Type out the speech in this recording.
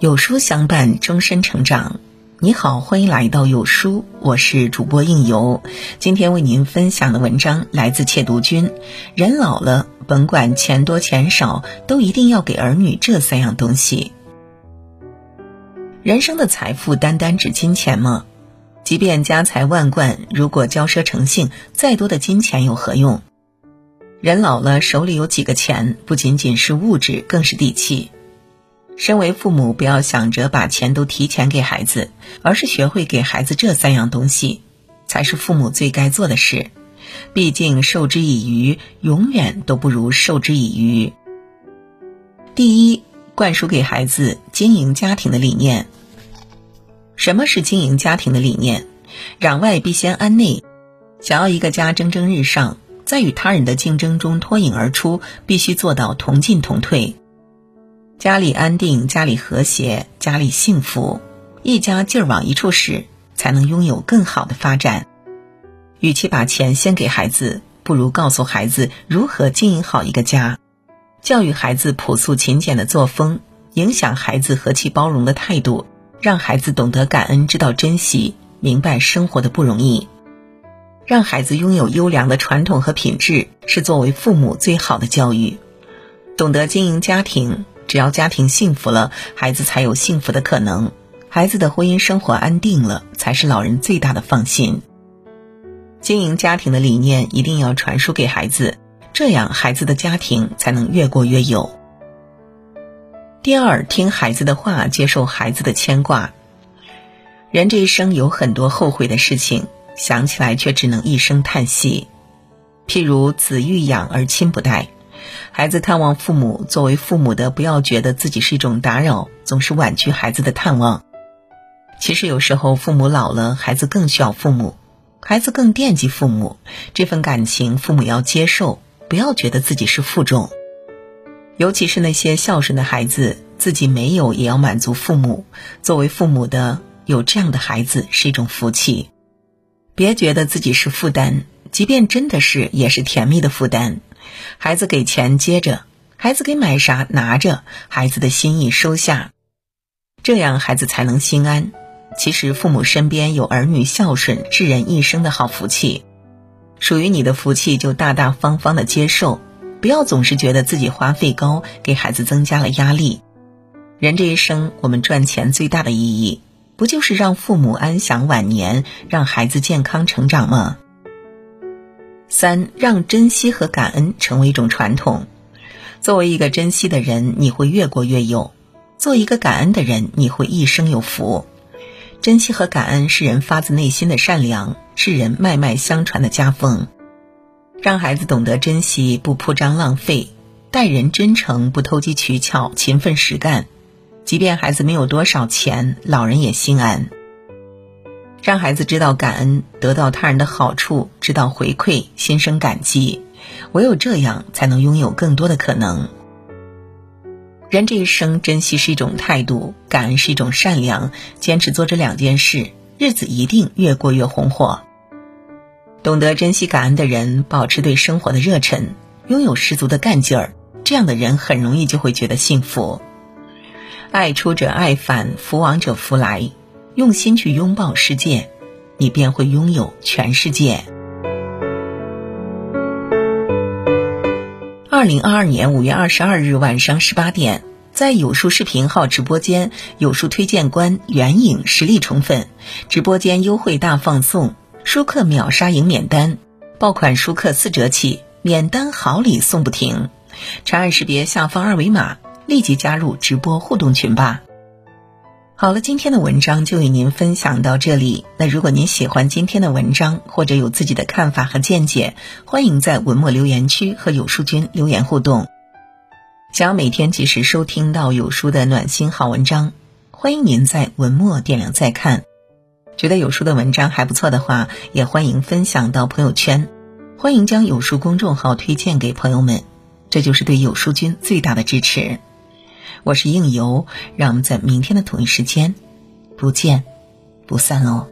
有书相伴，终身成长。你好，欢迎来到有书，我是主播应由。今天为您分享的文章来自窃读君。人老了，甭管钱多钱少，都一定要给儿女这三样东西。人生的财富单单指金钱吗？即便家财万贯，如果骄奢成性，再多的金钱有何用？人老了，手里有几个钱，不仅仅是物质，更是底气。身为父母，不要想着把钱都提前给孩子，而是学会给孩子这三样东西，才是父母最该做的事。毕竟授之以鱼，永远都不如授之以渔。第一，灌输给孩子经营家庭的理念。什么是经营家庭的理念？攘外必先安内。想要一个家蒸蒸日上，在与他人的竞争中脱颖而出，必须做到同进同退。家里安定，家里和谐，家里幸福，一家劲儿往一处使，才能拥有更好的发展。与其把钱先给孩子，不如告诉孩子如何经营好一个家，教育孩子朴素勤俭的作风，影响孩子和气包容的态度，让孩子懂得感恩，知道珍惜，明白生活的不容易。让孩子拥有优良的传统和品质，是作为父母最好的教育。懂得经营家庭。只要家庭幸福了，孩子才有幸福的可能。孩子的婚姻生活安定了，才是老人最大的放心。经营家庭的理念一定要传输给孩子，这样孩子的家庭才能越过越有。第二，听孩子的话，接受孩子的牵挂。人这一生有很多后悔的事情，想起来却只能一声叹息。譬如子欲养而亲不待。孩子探望父母，作为父母的不要觉得自己是一种打扰，总是婉拒孩子的探望。其实有时候父母老了，孩子更需要父母，孩子更惦记父母，这份感情父母要接受，不要觉得自己是负重。尤其是那些孝顺的孩子，自己没有也要满足父母。作为父母的，有这样的孩子是一种福气，别觉得自己是负担，即便真的是，也是甜蜜的负担。孩子给钱接着，孩子给买啥拿着，孩子的心意收下，这样孩子才能心安。其实父母身边有儿女孝顺，是人一生的好福气。属于你的福气就大大方方的接受，不要总是觉得自己花费高，给孩子增加了压力。人这一生，我们赚钱最大的意义，不就是让父母安享晚年，让孩子健康成长吗？三，让珍惜和感恩成为一种传统。作为一个珍惜的人，你会越过越有；做一个感恩的人，你会一生有福。珍惜和感恩是人发自内心的善良，是人脉脉相传的家风。让孩子懂得珍惜，不铺张浪费；待人真诚，不投机取巧，勤奋实干。即便孩子没有多少钱，老人也心安。让孩子知道感恩，得到他人的好处，知道回馈，心生感激。唯有这样，才能拥有更多的可能。人这一生，珍惜是一种态度，感恩是一种善良。坚持做这两件事，日子一定越过越红火。懂得珍惜感恩的人，保持对生活的热忱，拥有十足的干劲儿。这样的人很容易就会觉得幸福。爱出者爱返，福往者福来。用心去拥抱世界，你便会拥有全世界。二零二二年五月二十二日晚上十八点，在有书视频号直播间，有书推荐官袁颖实力宠粉，直播间优惠大放送，书客秒杀赢免单，爆款书客四折起，免单好礼送不停。长按识别下方二维码，立即加入直播互动群吧。好了，今天的文章就与您分享到这里。那如果您喜欢今天的文章，或者有自己的看法和见解，欢迎在文末留言区和有书君留言互动。想要每天及时收听到有书的暖心好文章，欢迎您在文末点亮再看。觉得有书的文章还不错的话，也欢迎分享到朋友圈，欢迎将有书公众号推荐给朋友们，这就是对有书君最大的支持。我是应由，让我们在明天的同一时间不见不散哦。